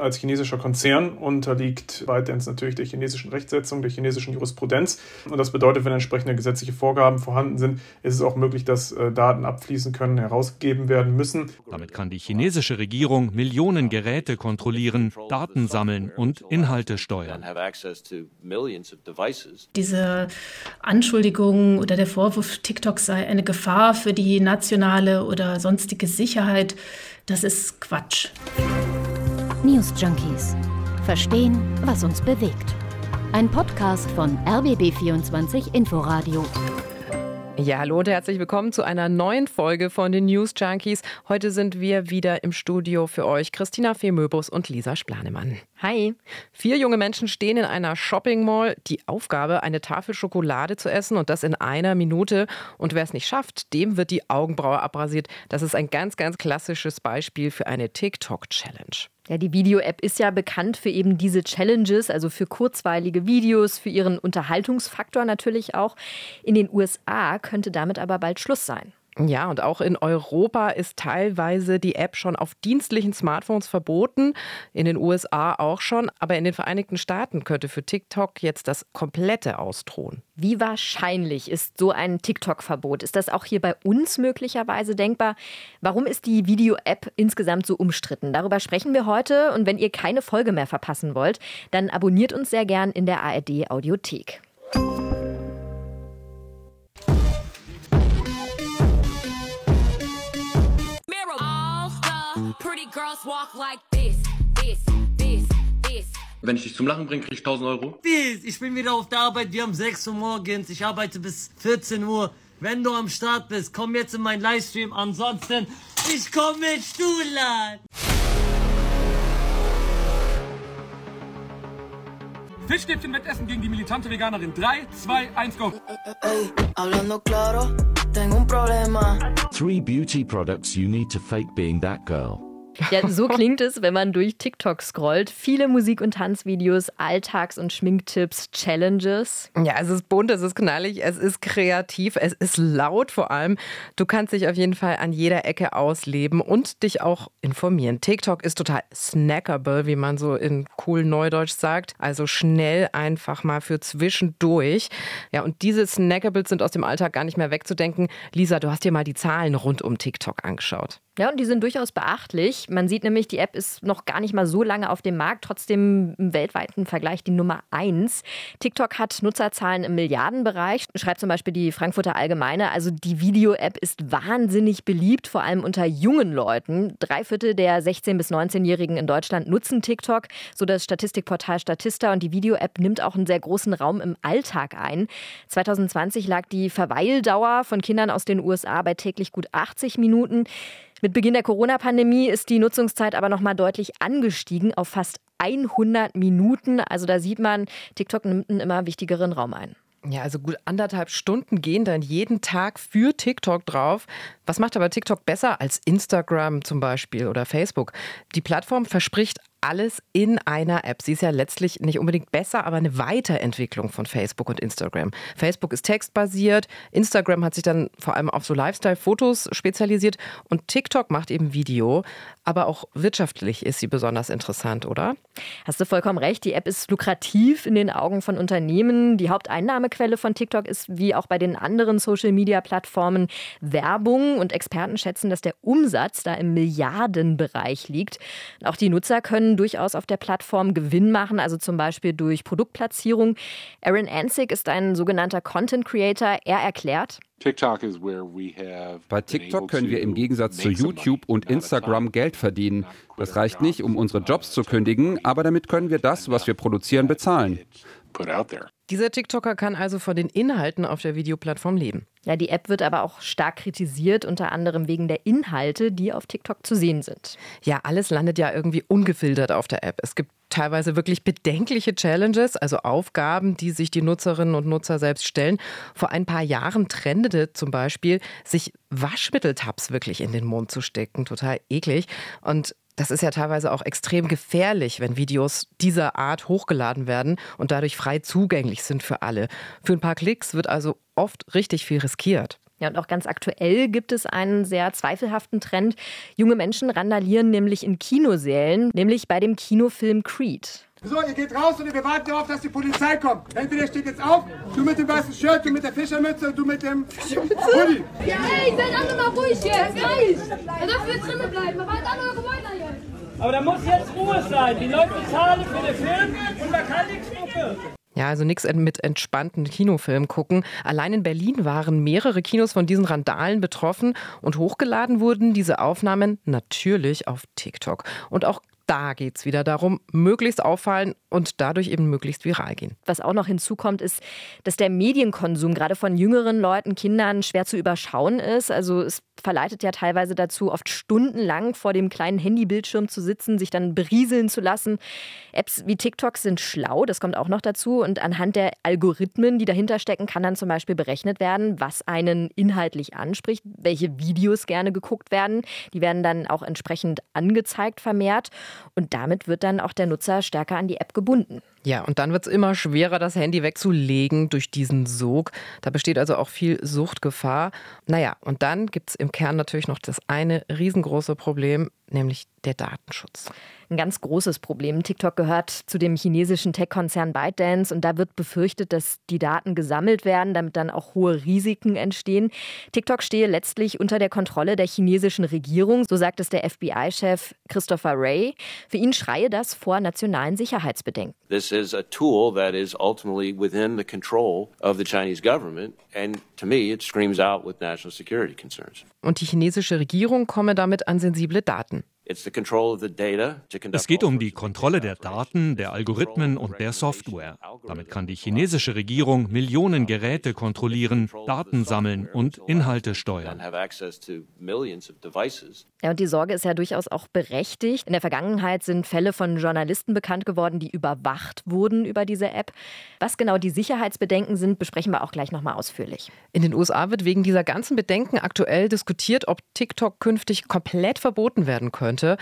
als chinesischer Konzern unterliegt ByteDance natürlich der chinesischen Rechtsetzung, der chinesischen Jurisprudenz. Und das bedeutet, wenn entsprechende gesetzliche Vorgaben vorhanden sind, ist es auch möglich, dass äh, Daten abfließen können, herausgegeben werden müssen. Damit kann die chinesische Regierung Millionen Geräte kontrollieren, Daten sammeln und Inhalte steuern. Diese Anschuldigung oder der Vorwurf, TikTok sei eine Gefahr für die nationale oder sonstige Sicherheit, das ist Quatsch. News Junkies. Verstehen, was uns bewegt. Ein Podcast von RBB24 Inforadio. Ja, hallo und herzlich willkommen zu einer neuen Folge von den News Junkies. Heute sind wir wieder im Studio für euch, Christina Femöbus und Lisa Splanemann. Hi. Vier junge Menschen stehen in einer Shopping Mall. Die Aufgabe, eine Tafel Schokolade zu essen und das in einer Minute. Und wer es nicht schafft, dem wird die Augenbraue abrasiert. Das ist ein ganz, ganz klassisches Beispiel für eine TikTok-Challenge. Ja, die Video-App ist ja bekannt für eben diese Challenges, also für kurzweilige Videos, für ihren Unterhaltungsfaktor natürlich auch. In den USA könnte damit aber bald Schluss sein. Ja, und auch in Europa ist teilweise die App schon auf dienstlichen Smartphones verboten, in den USA auch schon, aber in den Vereinigten Staaten könnte für TikTok jetzt das komplette ausdrohen. Wie wahrscheinlich ist so ein TikTok-Verbot? Ist das auch hier bei uns möglicherweise denkbar? Warum ist die Video-App insgesamt so umstritten? Darüber sprechen wir heute und wenn ihr keine Folge mehr verpassen wollt, dann abonniert uns sehr gern in der ARD Audiothek. Wenn ich dich zum Lachen bringe, krieg ich 1000 Euro. Ich bin wieder auf der Arbeit, wir haben 6 Uhr morgens, ich arbeite bis 14 Uhr. Wenn du am Start bist, komm jetzt in meinen Livestream, ansonsten, ich komm mit Stuhlern. Fischstäbchen-Wettessen gegen die militante Veganerin. 3, 2, 1, go. Three beauty products you need to fake being that girl. Ja, so klingt es, wenn man durch TikTok scrollt. Viele Musik- und Tanzvideos, Alltags- und Schminktipps, Challenges. Ja, es ist bunt, es ist knallig, es ist kreativ, es ist laut vor allem. Du kannst dich auf jeden Fall an jeder Ecke ausleben und dich auch informieren. TikTok ist total snackable, wie man so in cool Neudeutsch sagt. Also schnell einfach mal für zwischendurch. Ja, und diese Snackables sind aus dem Alltag gar nicht mehr wegzudenken. Lisa, du hast dir mal die Zahlen rund um TikTok angeschaut. Ja, und die sind durchaus beachtlich. Man sieht nämlich, die App ist noch gar nicht mal so lange auf dem Markt, trotzdem im weltweiten Vergleich die Nummer eins. TikTok hat Nutzerzahlen im Milliardenbereich, schreibt zum Beispiel die Frankfurter Allgemeine. Also die Video-App ist wahnsinnig beliebt, vor allem unter jungen Leuten. Drei Viertel der 16- bis 19-Jährigen in Deutschland nutzen TikTok, so das Statistikportal Statista. Und die Video-App nimmt auch einen sehr großen Raum im Alltag ein. 2020 lag die Verweildauer von Kindern aus den USA bei täglich gut 80 Minuten. Mit Beginn der Corona-Pandemie ist die Nutzungszeit aber noch mal deutlich angestiegen auf fast 100 Minuten. Also da sieht man, TikTok nimmt einen immer wichtigeren Raum ein. Ja, also gut anderthalb Stunden gehen dann jeden Tag für TikTok drauf. Was macht aber TikTok besser als Instagram zum Beispiel oder Facebook? Die Plattform verspricht alles in einer App. Sie ist ja letztlich nicht unbedingt besser, aber eine Weiterentwicklung von Facebook und Instagram. Facebook ist textbasiert, Instagram hat sich dann vor allem auf so Lifestyle-Fotos spezialisiert und TikTok macht eben Video. Aber auch wirtschaftlich ist sie besonders interessant, oder? Hast du vollkommen recht. Die App ist lukrativ in den Augen von Unternehmen. Die Haupteinnahmequelle von TikTok ist wie auch bei den anderen Social-Media-Plattformen Werbung. Und Experten schätzen, dass der Umsatz da im Milliardenbereich liegt. Auch die Nutzer können durchaus auf der Plattform Gewinn machen, also zum Beispiel durch Produktplatzierung. Aaron Ansig ist ein sogenannter Content Creator. Er erklärt, bei TikTok können wir im Gegensatz zu YouTube und Instagram Geld verdienen. Das reicht nicht, um unsere Jobs zu kündigen, aber damit können wir das, was wir produzieren, bezahlen. Dieser TikToker kann also von den Inhalten auf der Videoplattform leben. Ja, die App wird aber auch stark kritisiert, unter anderem wegen der Inhalte, die auf TikTok zu sehen sind. Ja, alles landet ja irgendwie ungefiltert auf der App. Es gibt teilweise wirklich bedenkliche Challenges, also Aufgaben, die sich die Nutzerinnen und Nutzer selbst stellen. Vor ein paar Jahren trendete zum Beispiel, sich Waschmitteltabs wirklich in den Mund zu stecken. Total eklig. Und das ist ja teilweise auch extrem gefährlich, wenn Videos dieser Art hochgeladen werden und dadurch frei zugänglich sind für alle. Für ein paar Klicks wird also oft richtig viel riskiert. Ja, und auch ganz aktuell gibt es einen sehr zweifelhaften Trend. Junge Menschen randalieren nämlich in Kinosälen, nämlich bei dem Kinofilm Creed. So, ihr geht raus und wir warten darauf, dass die Polizei kommt. Entweder steht jetzt auf, du mit dem weißen Shirt, du mit der Fischermütze und du mit dem Hoodie. Ja, ey, seid alle mal ruhig jetzt, reicht. Ihr dürft jetzt drinnen bleiben, aber halt alle eure jetzt. Aber da muss jetzt Ruhe sein. Die Leute zahlen für den Film und man kann nichts gucken. Ja, also nichts mit entspannten Kinofilm gucken. Allein in Berlin waren mehrere Kinos von diesen Randalen betroffen und hochgeladen wurden diese Aufnahmen natürlich auf TikTok. Und auch da geht es wieder darum, möglichst auffallen und dadurch eben möglichst viral gehen. Was auch noch hinzukommt, ist, dass der Medienkonsum gerade von jüngeren Leuten, Kindern schwer zu überschauen ist. Also es verleitet ja teilweise dazu, oft stundenlang vor dem kleinen Handybildschirm zu sitzen, sich dann berieseln zu lassen. Apps wie TikTok sind schlau, das kommt auch noch dazu. Und anhand der Algorithmen, die dahinter stecken, kann dann zum Beispiel berechnet werden, was einen inhaltlich anspricht, welche Videos gerne geguckt werden. Die werden dann auch entsprechend angezeigt vermehrt. Und damit wird dann auch der Nutzer stärker an die App gebunden. Ja, und dann wird es immer schwerer, das Handy wegzulegen durch diesen Sog. Da besteht also auch viel Suchtgefahr. Naja, und dann gibt es im Kern natürlich noch das eine riesengroße Problem, nämlich der Datenschutz. Ein ganz großes Problem. TikTok gehört zu dem chinesischen Tech-Konzern ByteDance und da wird befürchtet, dass die Daten gesammelt werden, damit dann auch hohe Risiken entstehen. TikTok stehe letztlich unter der Kontrolle der chinesischen Regierung, so sagt es der FBI-Chef Christopher Wray. Für ihn schreie das vor nationalen Sicherheitsbedenken. This is a tool that is ultimately within the control of the Chinese government and to me it screams out with national security concerns. Und die chinesische Regierung komme damit an sensible Daten. Es geht um die Kontrolle der Daten, der Algorithmen und der Software. Damit kann die chinesische Regierung Millionen Geräte kontrollieren, Daten sammeln und Inhalte steuern. Ja, und die Sorge ist ja durchaus auch berechtigt. In der Vergangenheit sind Fälle von Journalisten bekannt geworden, die überwacht wurden über diese App. Was genau die Sicherheitsbedenken sind, besprechen wir auch gleich nochmal ausführlich. In den USA wird wegen dieser ganzen Bedenken aktuell diskutiert, ob TikTok künftig komplett verboten werden könnte könnte.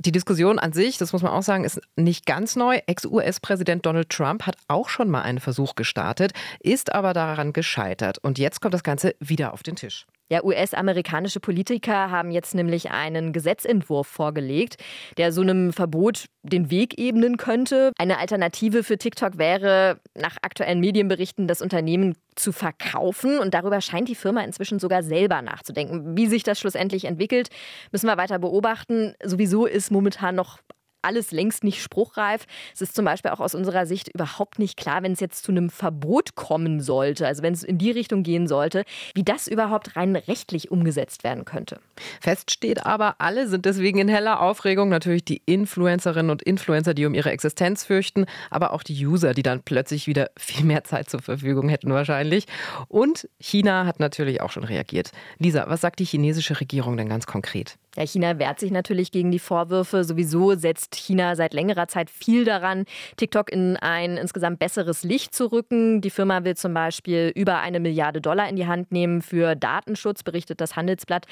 Die Diskussion an sich, das muss man auch sagen, ist nicht ganz neu. Ex-US-Präsident Donald Trump hat auch schon mal einen Versuch gestartet, ist aber daran gescheitert. Und jetzt kommt das Ganze wieder auf den Tisch. Ja, US-amerikanische Politiker haben jetzt nämlich einen Gesetzentwurf vorgelegt, der so einem Verbot den Weg ebnen könnte. Eine Alternative für TikTok wäre, nach aktuellen Medienberichten, das Unternehmen zu verkaufen. Und darüber scheint die Firma inzwischen sogar selber nachzudenken. Wie sich das schlussendlich entwickelt, müssen wir weiter beobachten. Sowieso ist momentan noch alles längst nicht spruchreif. Es ist zum Beispiel auch aus unserer Sicht überhaupt nicht klar, wenn es jetzt zu einem Verbot kommen sollte, also wenn es in die Richtung gehen sollte, wie das überhaupt rein rechtlich umgesetzt werden könnte. Fest steht aber, alle sind deswegen in heller Aufregung. Natürlich die Influencerinnen und Influencer, die um ihre Existenz fürchten, aber auch die User, die dann plötzlich wieder viel mehr Zeit zur Verfügung hätten wahrscheinlich. Und China hat natürlich auch schon reagiert. Lisa, was sagt die chinesische Regierung denn ganz konkret? Ja, China wehrt sich natürlich gegen die Vorwürfe. Sowieso setzt China seit längerer Zeit viel daran, TikTok in ein insgesamt besseres Licht zu rücken. Die Firma will zum Beispiel über eine Milliarde Dollar in die Hand nehmen für Datenschutz, berichtet das Handelsblatt.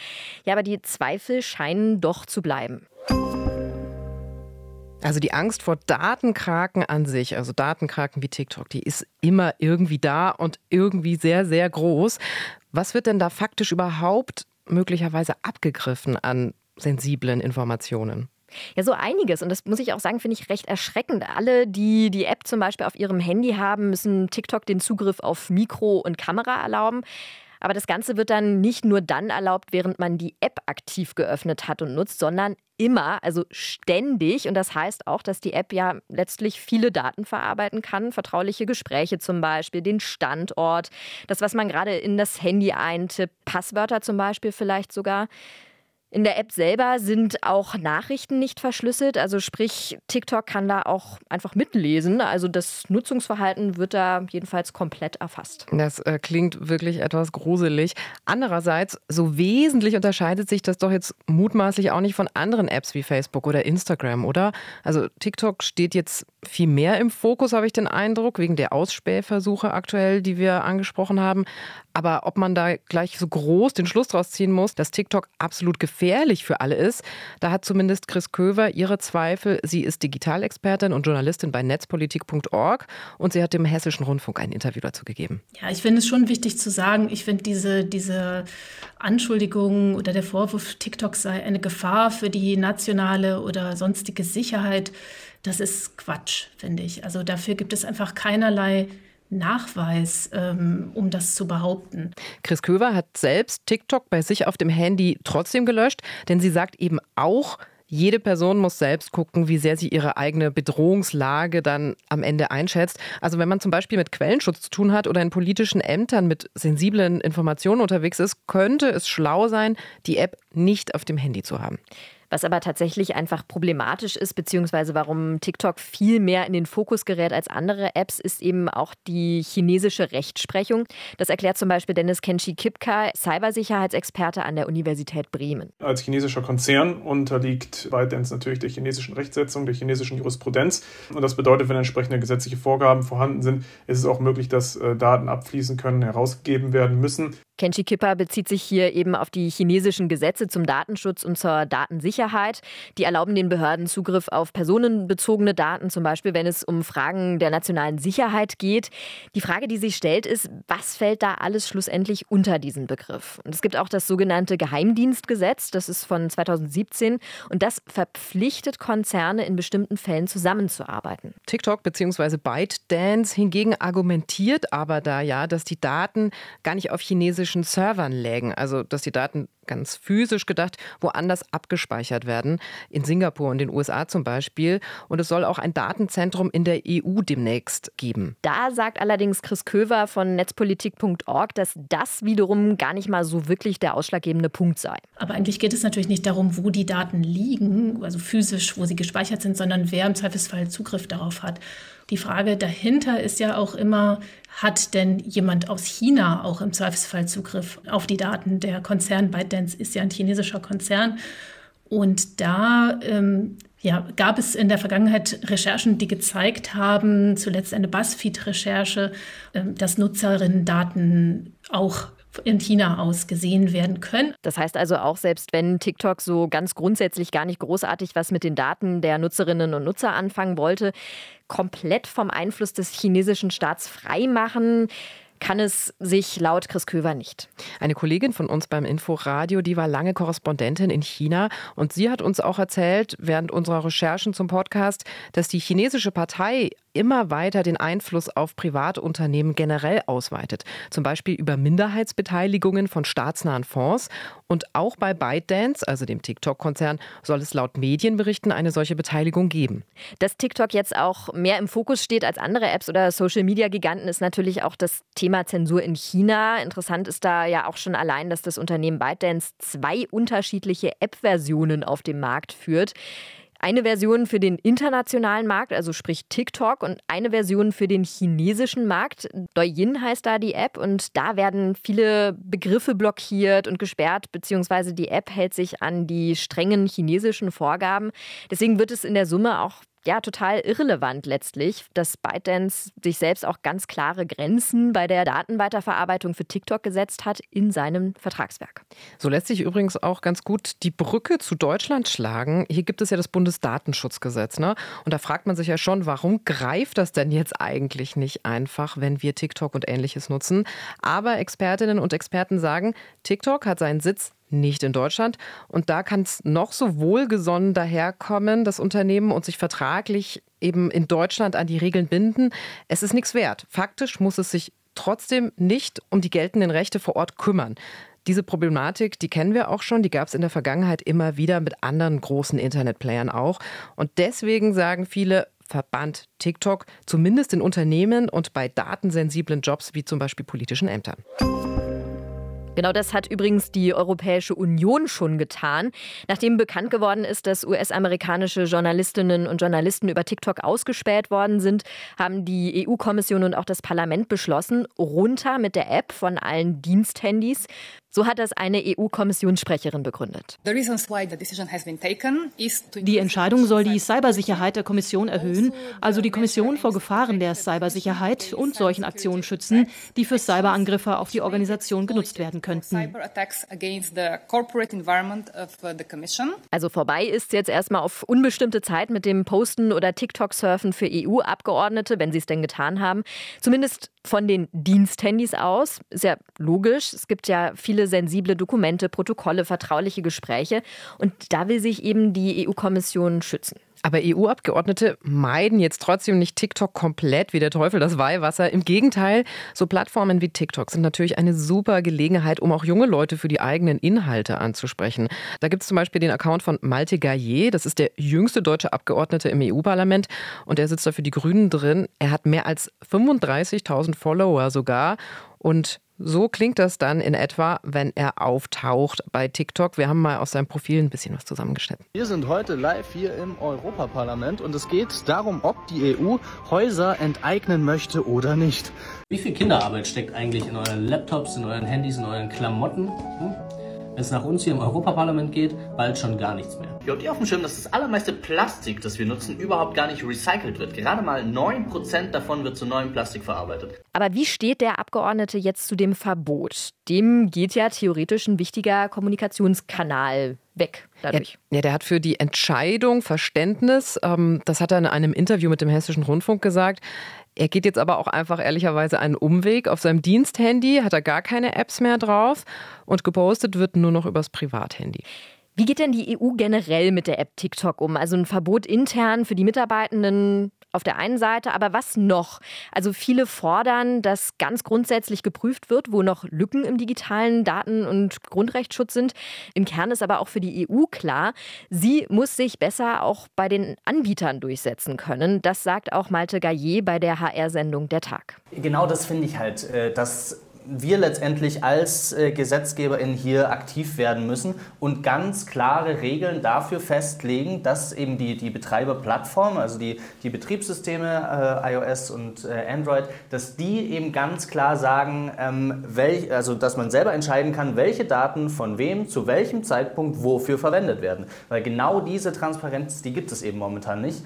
Ja, aber die Zweifel scheinen doch zu bleiben. Also die Angst vor Datenkraken an sich, also Datenkraken wie TikTok, die ist immer irgendwie da und irgendwie sehr, sehr groß. Was wird denn da faktisch überhaupt möglicherweise abgegriffen an sensiblen Informationen? Ja, so einiges. Und das muss ich auch sagen, finde ich recht erschreckend. Alle, die die App zum Beispiel auf ihrem Handy haben, müssen TikTok den Zugriff auf Mikro und Kamera erlauben. Aber das Ganze wird dann nicht nur dann erlaubt, während man die App aktiv geöffnet hat und nutzt, sondern immer, also ständig. Und das heißt auch, dass die App ja letztlich viele Daten verarbeiten kann, vertrauliche Gespräche zum Beispiel, den Standort, das, was man gerade in das Handy eintippt, Passwörter zum Beispiel vielleicht sogar. In der App selber sind auch Nachrichten nicht verschlüsselt, also sprich TikTok kann da auch einfach mitlesen. Also das Nutzungsverhalten wird da jedenfalls komplett erfasst. Das äh, klingt wirklich etwas gruselig. Andererseits, so wesentlich unterscheidet sich das doch jetzt mutmaßlich auch nicht von anderen Apps wie Facebook oder Instagram, oder? Also TikTok steht jetzt viel mehr im Fokus, habe ich den Eindruck, wegen der Ausspähversuche aktuell, die wir angesprochen haben. Aber ob man da gleich so groß den Schluss draus ziehen muss, dass TikTok absolut gefährlich für alle ist, da hat zumindest Chris Köver ihre Zweifel. Sie ist Digitalexpertin und Journalistin bei netzpolitik.org und sie hat dem Hessischen Rundfunk ein Interview dazu gegeben. Ja, ich finde es schon wichtig zu sagen, ich finde diese, diese Anschuldigung oder der Vorwurf, TikTok sei eine Gefahr für die nationale oder sonstige Sicherheit, das ist Quatsch, finde ich. Also dafür gibt es einfach keinerlei Nachweis, ähm, um das zu behaupten. Chris Köver hat selbst TikTok bei sich auf dem Handy trotzdem gelöscht, denn sie sagt eben auch, jede Person muss selbst gucken, wie sehr sie ihre eigene Bedrohungslage dann am Ende einschätzt. Also wenn man zum Beispiel mit Quellenschutz zu tun hat oder in politischen Ämtern mit sensiblen Informationen unterwegs ist, könnte es schlau sein, die App nicht auf dem Handy zu haben. Was aber tatsächlich einfach problematisch ist, beziehungsweise warum TikTok viel mehr in den Fokus gerät als andere Apps, ist eben auch die chinesische Rechtsprechung. Das erklärt zum Beispiel Dennis Kenshi Kipka, Cybersicherheitsexperte an der Universität Bremen. Als chinesischer Konzern unterliegt ByteDance natürlich der chinesischen Rechtsetzung, der chinesischen Jurisprudenz. Und das bedeutet, wenn entsprechende gesetzliche Vorgaben vorhanden sind, ist es auch möglich, dass äh, Daten abfließen können, herausgegeben werden müssen. Kenshi Kipper bezieht sich hier eben auf die chinesischen Gesetze zum Datenschutz und zur Datensicherheit. Die erlauben den Behörden Zugriff auf personenbezogene Daten, zum Beispiel wenn es um Fragen der nationalen Sicherheit geht. Die Frage, die sich stellt, ist, was fällt da alles schlussendlich unter diesen Begriff? Und es gibt auch das sogenannte Geheimdienstgesetz, das ist von 2017 und das verpflichtet Konzerne in bestimmten Fällen zusammenzuarbeiten. TikTok bzw. ByteDance hingegen argumentiert aber da ja, dass die Daten gar nicht auf chinesisch physischen Servern lägen, also dass die Daten ganz physisch gedacht woanders abgespeichert werden, in Singapur und den USA zum Beispiel. Und es soll auch ein Datenzentrum in der EU demnächst geben. Da sagt allerdings Chris Köver von netzpolitik.org, dass das wiederum gar nicht mal so wirklich der ausschlaggebende Punkt sei. Aber eigentlich geht es natürlich nicht darum, wo die Daten liegen, also physisch, wo sie gespeichert sind, sondern wer im Zweifelsfall Zugriff darauf hat. Die Frage dahinter ist ja auch immer, hat denn jemand aus China auch im Zweifelsfall Zugriff auf die Daten? Der Konzern ByteDance ist ja ein chinesischer Konzern. Und da ähm, ja, gab es in der Vergangenheit Recherchen, die gezeigt haben, zuletzt eine BuzzFeed-Recherche, äh, dass Nutzerinnen-Daten auch in China aus gesehen werden können. Das heißt also auch, selbst wenn TikTok so ganz grundsätzlich gar nicht großartig was mit den Daten der Nutzerinnen und Nutzer anfangen wollte, komplett vom Einfluss des chinesischen Staats freimachen, kann es sich laut Chris Köver nicht. Eine Kollegin von uns beim Inforadio, die war lange Korrespondentin in China und sie hat uns auch erzählt, während unserer Recherchen zum Podcast, dass die chinesische Partei immer weiter den Einfluss auf Privatunternehmen generell ausweitet. Zum Beispiel über Minderheitsbeteiligungen von staatsnahen Fonds. Und auch bei ByteDance, also dem TikTok-Konzern, soll es laut Medienberichten eine solche Beteiligung geben. Dass TikTok jetzt auch mehr im Fokus steht als andere Apps oder Social-Media-Giganten, ist natürlich auch das Thema Zensur in China. Interessant ist da ja auch schon allein, dass das Unternehmen ByteDance zwei unterschiedliche App-Versionen auf dem Markt führt. Eine Version für den internationalen Markt, also sprich TikTok, und eine Version für den chinesischen Markt. Douyin heißt da die App und da werden viele Begriffe blockiert und gesperrt, beziehungsweise die App hält sich an die strengen chinesischen Vorgaben. Deswegen wird es in der Summe auch ja total irrelevant letztlich, dass ByteDance sich selbst auch ganz klare Grenzen bei der Datenweiterverarbeitung für TikTok gesetzt hat in seinem Vertragswerk. So lässt sich übrigens auch ganz gut die Brücke zu Deutschland schlagen. Hier gibt es ja das Bundesdatenschutzgesetz, ne? Und da fragt man sich ja schon, warum greift das denn jetzt eigentlich nicht einfach, wenn wir TikTok und ähnliches nutzen? Aber Expertinnen und Experten sagen, TikTok hat seinen Sitz nicht in Deutschland. Und da kann es noch so wohlgesonnen daherkommen, das Unternehmen, und sich vertraglich eben in Deutschland an die Regeln binden. Es ist nichts wert. Faktisch muss es sich trotzdem nicht um die geltenden Rechte vor Ort kümmern. Diese Problematik, die kennen wir auch schon, die gab es in der Vergangenheit immer wieder mit anderen großen Internetplayern auch. Und deswegen sagen viele, verbannt TikTok, zumindest in Unternehmen und bei datensensiblen Jobs wie zum Beispiel politischen Ämtern. Genau das hat übrigens die Europäische Union schon getan. Nachdem bekannt geworden ist, dass US-amerikanische Journalistinnen und Journalisten über TikTok ausgespäht worden sind, haben die EU-Kommission und auch das Parlament beschlossen, runter mit der App von allen Diensthandys. So hat das eine EU-Kommissionssprecherin begründet. Die Entscheidung soll die Cybersicherheit der Kommission erhöhen, also die Kommission vor Gefahren der Cybersicherheit und solchen Aktionen schützen, die für Cyberangriffe auf die Organisation genutzt werden könnten. Also vorbei ist jetzt erstmal auf unbestimmte Zeit mit dem Posten oder TikTok-Surfen für EU-Abgeordnete, wenn sie es denn getan haben. Zumindest von den Diensthandys aus. Ist ja logisch. Es gibt ja viele sensible Dokumente, Protokolle, vertrauliche Gespräche. Und da will sich eben die EU-Kommission schützen. Aber EU-Abgeordnete meiden jetzt trotzdem nicht TikTok komplett wie der Teufel das Weihwasser. Im Gegenteil, so Plattformen wie TikTok sind natürlich eine super Gelegenheit, um auch junge Leute für die eigenen Inhalte anzusprechen. Da gibt es zum Beispiel den Account von Malte Gaillet, das ist der jüngste deutsche Abgeordnete im EU-Parlament und er sitzt da für die Grünen drin. Er hat mehr als 35.000 Follower sogar und so klingt das dann in etwa, wenn er auftaucht bei TikTok. Wir haben mal aus seinem Profil ein bisschen was zusammengeschnitten. Wir sind heute live hier im Europaparlament und es geht darum, ob die EU Häuser enteignen möchte oder nicht. Wie viel Kinderarbeit steckt eigentlich in euren Laptops, in euren Handys, in euren Klamotten? Hm? Wenn es nach uns hier im Europaparlament geht, bald schon gar nichts mehr. Ihr habt ihr auf dem Schirm, dass das allermeiste Plastik, das wir nutzen, überhaupt gar nicht recycelt wird. Gerade mal 9% davon wird zu neuem Plastik verarbeitet. Aber wie steht der Abgeordnete jetzt zu dem Verbot? Dem geht ja theoretisch ein wichtiger Kommunikationskanal weg dadurch. Ja, ja, der hat für die Entscheidung Verständnis. Ähm, das hat er in einem Interview mit dem Hessischen Rundfunk gesagt. Er geht jetzt aber auch einfach ehrlicherweise einen Umweg. Auf seinem Diensthandy hat er gar keine Apps mehr drauf und gepostet wird nur noch übers Privathandy. Wie geht denn die EU generell mit der App TikTok um? Also ein Verbot intern für die Mitarbeitenden auf der einen Seite, aber was noch? Also viele fordern, dass ganz grundsätzlich geprüft wird, wo noch Lücken im digitalen Daten- und Grundrechtsschutz sind. Im Kern ist aber auch für die EU klar, sie muss sich besser auch bei den Anbietern durchsetzen können. Das sagt auch Malte Gaillet bei der HR-Sendung Der Tag. Genau das finde ich halt, äh, dass wir letztendlich als äh, GesetzgeberInnen hier aktiv werden müssen und ganz klare Regeln dafür festlegen, dass eben die, die Betreiberplattform, also die, die Betriebssysteme äh, iOS und äh, Android, dass die eben ganz klar sagen, ähm, welch, also dass man selber entscheiden kann, welche Daten von wem zu welchem Zeitpunkt wofür verwendet werden. Weil genau diese Transparenz, die gibt es eben momentan nicht.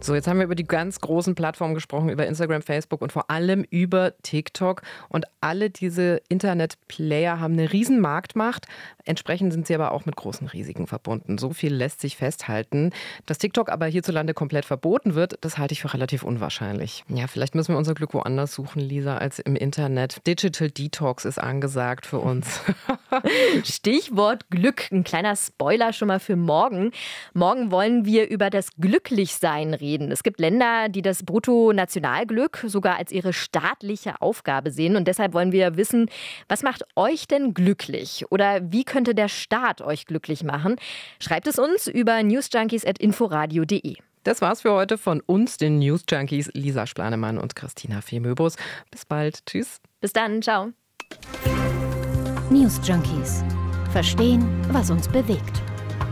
So, jetzt haben wir über die ganz großen Plattformen gesprochen, über Instagram, Facebook und vor allem über TikTok. Und alle diese Internetplayer haben eine riesen Marktmacht. Entsprechend sind sie aber auch mit großen Risiken verbunden. So viel lässt sich festhalten. Dass TikTok aber hierzulande komplett verboten wird, das halte ich für relativ unwahrscheinlich. Ja, vielleicht müssen wir unser Glück woanders suchen, Lisa, als im Internet. Digital Detox ist angesagt für uns. Stichwort Glück. Ein kleiner Spoiler schon mal für morgen. Morgen wollen wir über das Glücklichsein reden reden. Es gibt Länder, die das Bruttonationalglück sogar als ihre staatliche Aufgabe sehen. Und deshalb wollen wir wissen, was macht euch denn glücklich? Oder wie könnte der Staat euch glücklich machen? Schreibt es uns über newsjunkies.inforadio.de. Das war's für heute von uns, den News Junkies Lisa Splanemann und Christina Femöbus. Bis bald. Tschüss. Bis dann. Ciao. News Junkies. Verstehen, was uns bewegt.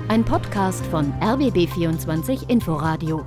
Ein Podcast von RBB24 Inforadio.